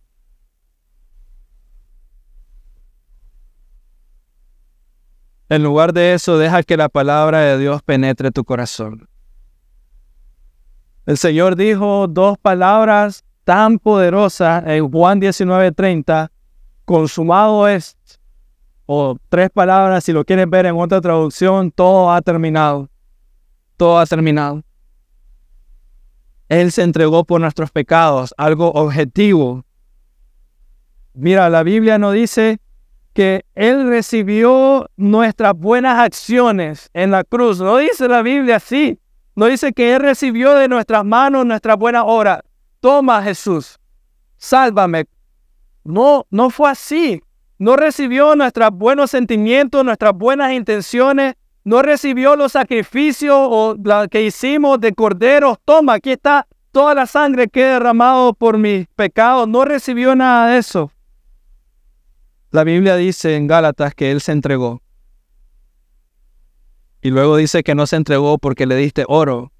En lugar de eso, deja que la palabra de Dios penetre tu corazón. El Señor dijo dos palabras tan poderosas en Juan 19:30, consumado es, o tres palabras, si lo quieres ver en otra traducción, todo ha terminado. Todo ha terminado. Él se entregó por nuestros pecados, algo objetivo. Mira, la Biblia no dice que Él recibió nuestras buenas acciones en la cruz. No dice la Biblia así. No dice que Él recibió de nuestras manos nuestras buenas obras. Toma Jesús, sálvame. No, no fue así. No recibió nuestros buenos sentimientos, nuestras buenas intenciones. No recibió los sacrificios o la que hicimos de corderos. Toma, aquí está toda la sangre que he derramado por mis pecados. No recibió nada de eso. La Biblia dice en Gálatas que Él se entregó. Y luego dice que no se entregó porque le diste oro.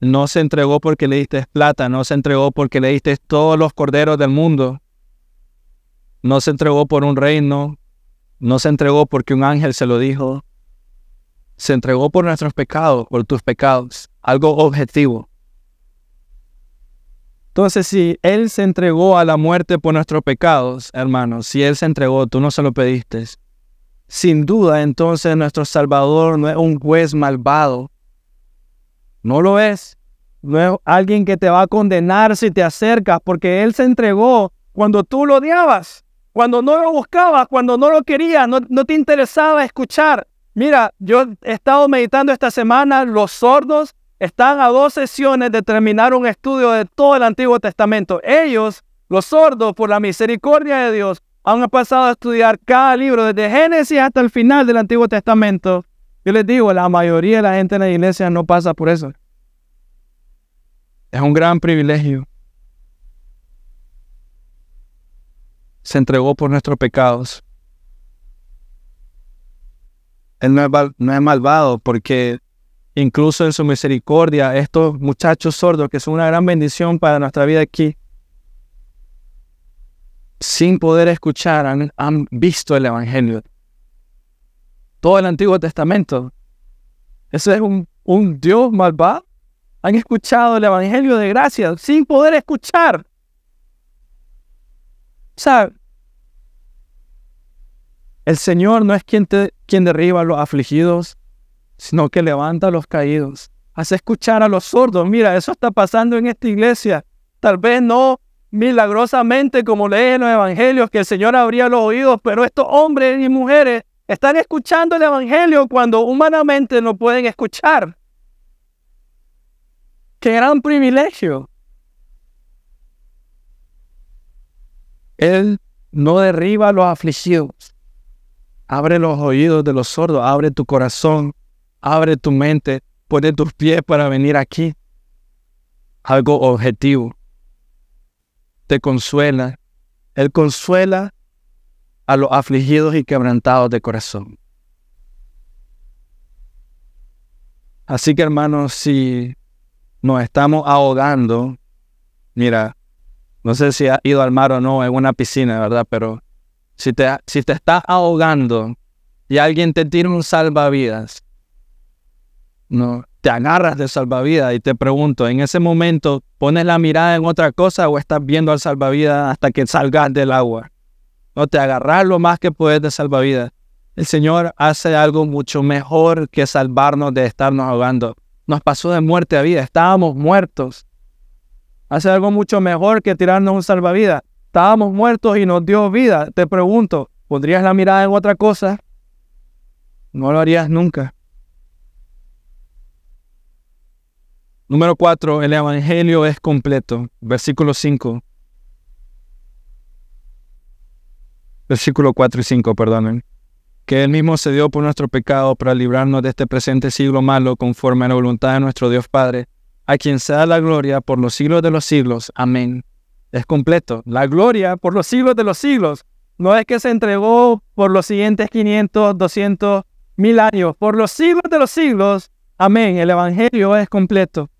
No se entregó porque le diste plata. No se entregó porque le diste todos los corderos del mundo. No se entregó por un reino. No se entregó porque un ángel se lo dijo. Se entregó por nuestros pecados, por tus pecados. Algo objetivo. Entonces, si Él se entregó a la muerte por nuestros pecados, hermanos, si Él se entregó, tú no se lo pediste. Sin duda, entonces nuestro Salvador no es un juez malvado. No lo es. No es alguien que te va a condenar si te acercas, porque Él se entregó cuando tú lo odiabas, cuando no lo buscabas, cuando no lo querías, no, no te interesaba escuchar. Mira, yo he estado meditando esta semana, los sordos están a dos sesiones de terminar un estudio de todo el Antiguo Testamento. Ellos, los sordos, por la misericordia de Dios, han pasado a estudiar cada libro, desde Génesis hasta el final del Antiguo Testamento. Yo les digo, la mayoría de la gente en la iglesia no pasa por eso. Es un gran privilegio. Se entregó por nuestros pecados. Él no es, no es malvado porque incluso en su misericordia, estos muchachos sordos, que son una gran bendición para nuestra vida aquí, sin poder escuchar, han, visto el Evangelio. Todo el Antiguo Testamento. ¿Ese es un, un Dios malvado? Han escuchado el Evangelio de gracia sin poder escuchar. O sea, el Señor no es quien, te, quien derriba a los afligidos, sino que levanta a los caídos. Hace escuchar a los sordos. Mira, eso está pasando en esta iglesia. Tal vez no milagrosamente como leen los evangelios que el Señor abría los oídos, pero estos hombres y mujeres están escuchando el evangelio cuando humanamente no pueden escuchar. Qué gran privilegio. Él no derriba a los afligidos. Abre los oídos de los sordos, abre tu corazón, abre tu mente, pone tus pies para venir aquí. Algo objetivo te consuela. Él consuela a los afligidos y quebrantados de corazón. Así que hermanos, si nos estamos ahogando, mira, no sé si has ido al mar o no, en una piscina, ¿verdad? Pero si te, si te estás ahogando y alguien te tira un salvavidas, no, te agarras de salvavidas y te pregunto, en ese momento, ¿pones la mirada en otra cosa o estás viendo al salvavidas hasta que salgas del agua? No te agarras lo más que puedes de salvavidas. El Señor hace algo mucho mejor que salvarnos de estarnos ahogando. Nos pasó de muerte a vida, estábamos muertos. Hace algo mucho mejor que tirarnos un salvavidas. Estábamos muertos y nos dio vida. Te pregunto, ¿pondrías la mirada en otra cosa? No lo harías nunca. Número 4, el Evangelio es completo. Versículo 5. Versículo 4 y 5, perdonen. Que Él mismo se dio por nuestro pecado para librarnos de este presente siglo malo conforme a la voluntad de nuestro Dios Padre, a quien sea la gloria por los siglos de los siglos. Amén. Es completo. La gloria por los siglos de los siglos. No es que se entregó por los siguientes 500, 200, mil años. Por los siglos de los siglos. Amén. El Evangelio es completo.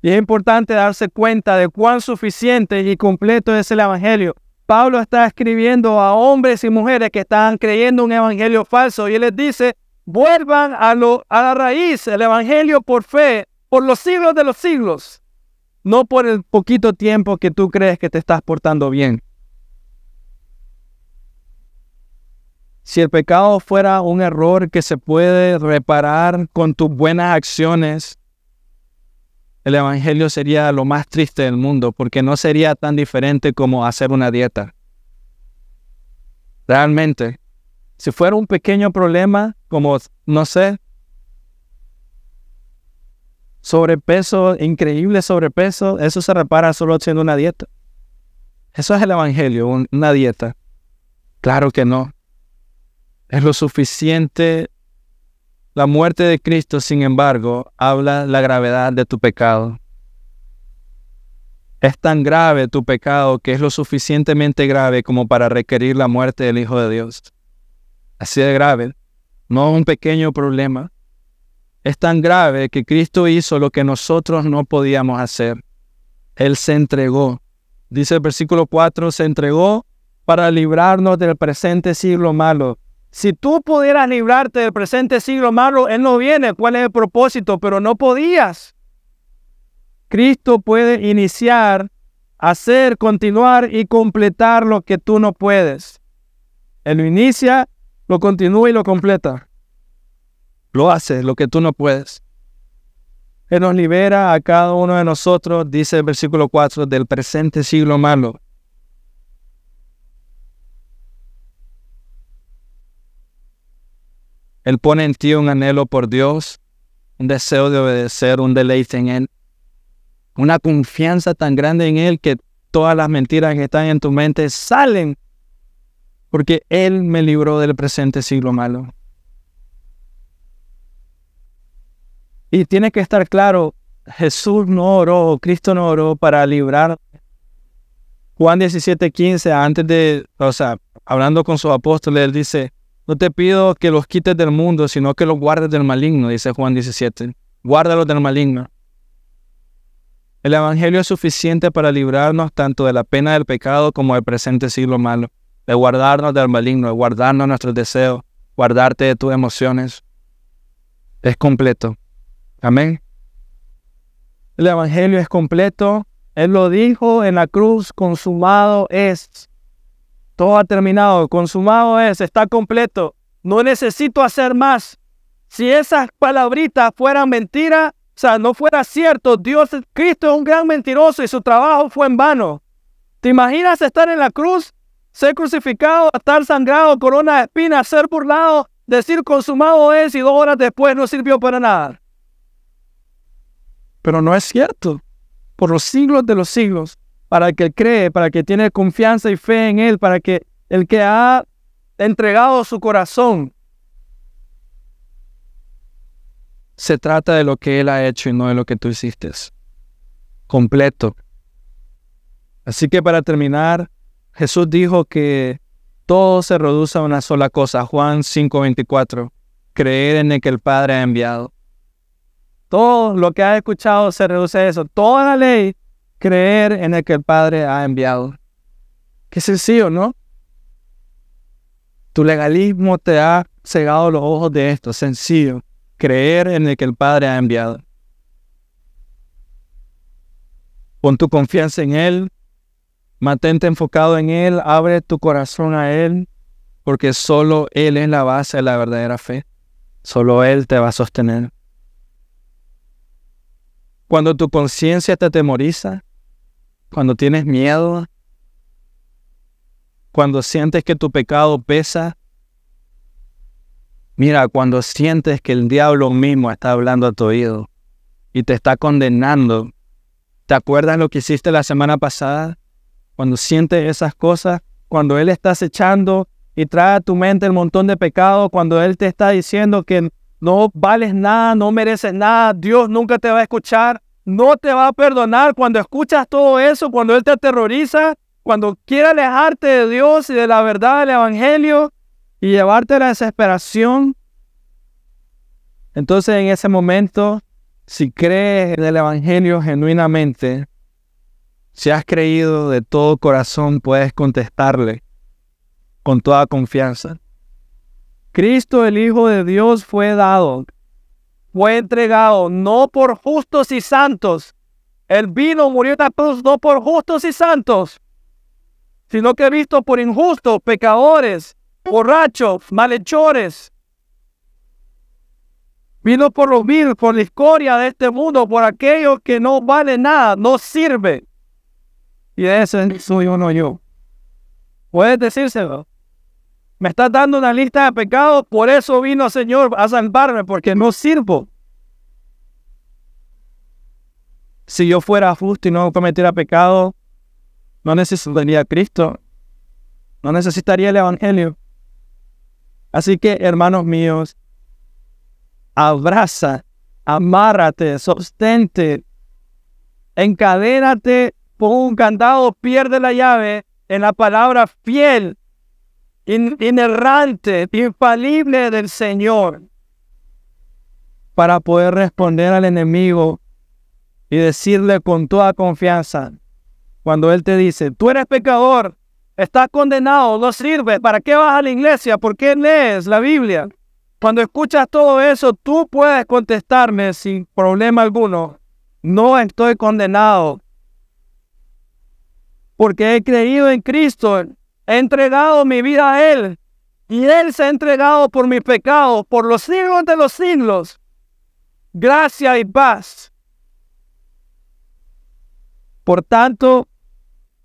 Y es importante darse cuenta de cuán suficiente y completo es el Evangelio. Pablo está escribiendo a hombres y mujeres que están creyendo un Evangelio falso y él les dice, vuelvan a, a la raíz, el Evangelio por fe, por los siglos de los siglos, no por el poquito tiempo que tú crees que te estás portando bien. Si el pecado fuera un error que se puede reparar con tus buenas acciones, el Evangelio sería lo más triste del mundo, porque no sería tan diferente como hacer una dieta. Realmente, si fuera un pequeño problema, como, no sé, sobrepeso, increíble sobrepeso, eso se repara solo haciendo una dieta. Eso es el Evangelio, una dieta. Claro que no. Es lo suficiente la muerte de Cristo, sin embargo, habla la gravedad de tu pecado. Es tan grave tu pecado que es lo suficientemente grave como para requerir la muerte del Hijo de Dios. Así de grave, no un pequeño problema. Es tan grave que Cristo hizo lo que nosotros no podíamos hacer. Él se entregó. Dice el versículo 4, se entregó para librarnos del presente siglo malo si tú pudieras librarte del presente siglo malo, Él no viene. ¿Cuál es el propósito? Pero no podías. Cristo puede iniciar, hacer, continuar y completar lo que tú no puedes. Él lo inicia, lo continúa y lo completa. Lo hace, lo que tú no puedes. Él nos libera a cada uno de nosotros, dice el versículo 4, del presente siglo malo. Él pone en ti un anhelo por Dios, un deseo de obedecer, un deleite en Él, una confianza tan grande en Él que todas las mentiras que están en tu mente salen porque Él me libró del presente siglo malo. Y tiene que estar claro, Jesús no oró, Cristo no oró para librar. Juan 17, 15, antes de, o sea, hablando con sus apóstoles, él dice, no te pido que los quites del mundo, sino que los guardes del maligno, dice Juan 17. Guárdalos del maligno. El Evangelio es suficiente para librarnos tanto de la pena del pecado como del presente siglo malo, de guardarnos del maligno, de guardarnos nuestros deseos, guardarte de tus emociones. Es completo. Amén. El Evangelio es completo. Él lo dijo en la cruz, consumado es. Todo ha terminado, consumado es, está completo. No necesito hacer más. Si esas palabritas fueran mentiras, o sea, no fuera cierto, Dios, Cristo es un gran mentiroso y su trabajo fue en vano. ¿Te imaginas estar en la cruz, ser crucificado, estar sangrado, corona de espinas, ser burlado, decir consumado es y dos horas después no sirvió para nada? Pero no es cierto. Por los siglos de los siglos, para el que cree, para el que tiene confianza y fe en Él, para que el que ha entregado su corazón, se trata de lo que Él ha hecho y no de lo que tú hiciste. Completo. Así que para terminar, Jesús dijo que todo se reduce a una sola cosa. Juan 5:24. Creer en el que el Padre ha enviado. Todo lo que has escuchado se reduce a eso. Toda la ley creer en el que el Padre ha enviado. Qué sencillo, ¿no? Tu legalismo te ha cegado los ojos de esto. Sencillo. Creer en el que el Padre ha enviado. Pon tu confianza en Él. Mantente enfocado en Él. Abre tu corazón a Él. Porque solo Él es la base de la verdadera fe. Solo Él te va a sostener. Cuando tu conciencia te atemoriza, cuando tienes miedo, cuando sientes que tu pecado pesa, mira, cuando sientes que el diablo mismo está hablando a tu oído y te está condenando, ¿te acuerdas lo que hiciste la semana pasada? Cuando sientes esas cosas, cuando Él está acechando y trae a tu mente el montón de pecado, cuando Él te está diciendo que no vales nada, no mereces nada, Dios nunca te va a escuchar, no te va a perdonar cuando escuchas todo eso, cuando Él te aterroriza, cuando quiere alejarte de Dios y de la verdad del Evangelio y llevarte a la desesperación. Entonces en ese momento, si crees en el Evangelio genuinamente, si has creído de todo corazón, puedes contestarle con toda confianza. Cristo, el Hijo de Dios, fue dado fue entregado no por justos y santos. El vino murió en la cruz no por justos y santos, sino que visto por injustos, pecadores, borrachos, malhechores. Vino por los vil, por la escoria de este mundo, por aquellos que no vale nada, no sirve. Y ese soy uno yo. Puedes decírselo. Me estás dando una lista de pecados, por eso vino Señor a salvarme, porque no sirvo. Si yo fuera justo y no cometiera pecado, no necesitaría Cristo, no necesitaría el Evangelio. Así que, hermanos míos, abraza, amárrate, sostente, encadénate, pon un candado, pierde la llave en la palabra fiel inerrante, infalible del Señor, para poder responder al enemigo y decirle con toda confianza, cuando Él te dice, tú eres pecador, estás condenado, no sirve, ¿para qué vas a la iglesia? ¿Por qué lees la Biblia? Cuando escuchas todo eso, tú puedes contestarme sin problema alguno, no estoy condenado, porque he creído en Cristo, He entregado mi vida a Él. Y Él se ha entregado por mi pecado, por los siglos de los siglos. Gracia y paz. Por tanto,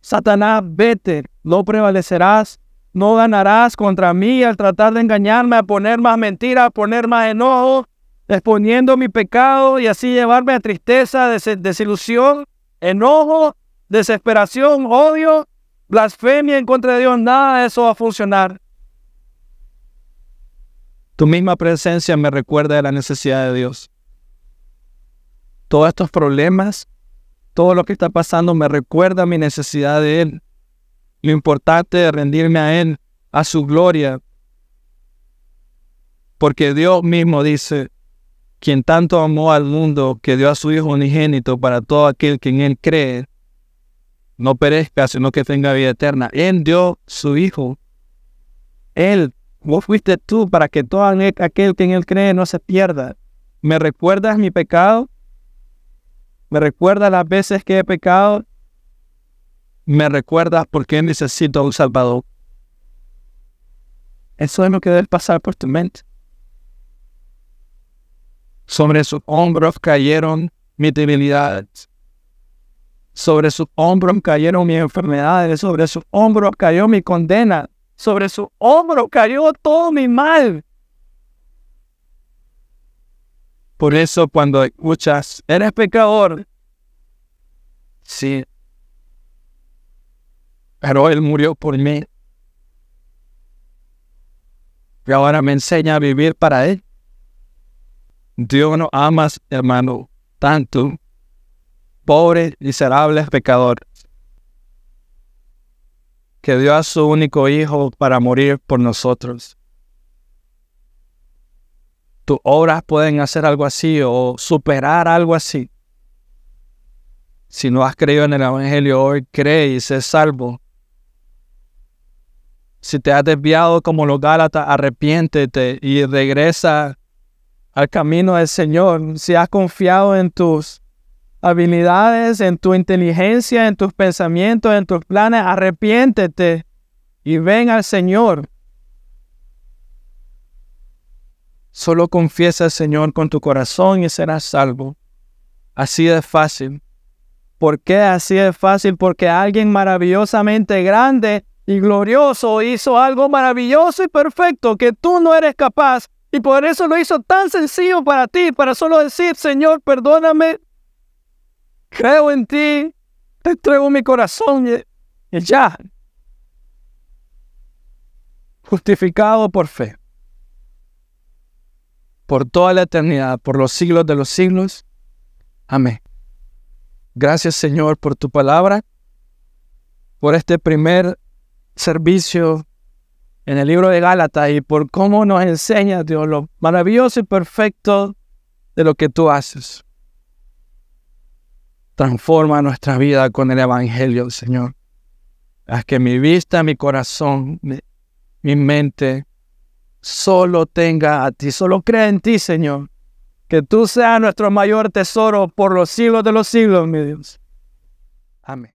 Satanás, vete, no prevalecerás no ganarás contra mí al tratar de engañarme, a poner más mentiras, a poner más enojo, exponiendo mi pecado y así llevarme a tristeza, desilusión, enojo, desesperación, odio, blasfemia en contra de Dios. Nada de eso va a funcionar. Tu misma presencia me recuerda de la necesidad de Dios. Todos estos problemas, todo lo que está pasando me recuerda mi necesidad de Él. Lo importante de rendirme a Él, a su gloria. Porque Dios mismo dice, quien tanto amó al mundo, que dio a su Hijo unigénito para todo aquel que en Él cree, no perezca, sino que tenga vida eterna. Él dio su Hijo. Él Vos fuiste tú para que todo aquel que en Él cree no se pierda. ¿Me recuerdas mi pecado? ¿Me recuerdas las veces que he pecado? ¿Me recuerdas por qué necesito un Salvador? Eso es lo que debe pasar por tu mente. Sobre sus hombros cayeron mis debilidades. Sobre sus hombros cayeron mis enfermedades. Sobre sus hombros cayó mi condena sobre su hombro cayó todo mi mal. Por eso cuando escuchas, eres pecador, sí, pero Él murió por mí. Y ahora me enseña a vivir para Él. Dios no ama, hermano, tanto, pobre, miserable pecador que dio a su único hijo para morir por nosotros. Tus obras pueden hacer algo así o superar algo así. Si no has creído en el Evangelio hoy, cree y sé salvo. Si te has desviado como los Gálatas, arrepiéntete y regresa al camino del Señor. Si has confiado en tus habilidades, en tu inteligencia, en tus pensamientos, en tus planes, arrepiéntete y ven al Señor. Solo confiesa al Señor con tu corazón y serás salvo. Así de fácil. ¿Por qué así de fácil? Porque alguien maravillosamente grande y glorioso hizo algo maravilloso y perfecto que tú no eres capaz. Y por eso lo hizo tan sencillo para ti, para solo decir, Señor, perdóname, creo en ti, te entrego mi corazón y, ya. Justificado por fe. Por toda la eternidad, por los siglos de los siglos. Amén. Gracias Señor por tu palabra, por este primer servicio en el libro de Gálatas y por cómo nos enseña Dios lo maravilloso y perfecto de lo que tú haces. Transforma nuestra vida con el Evangelio, Señor. Haz que mi vista, mi corazón, mi, mente solo tenga a ti, solo crea en ti, Señor. Que tú seas nuestro mayor tesoro por los siglos de los siglos, mi Dios. Amén.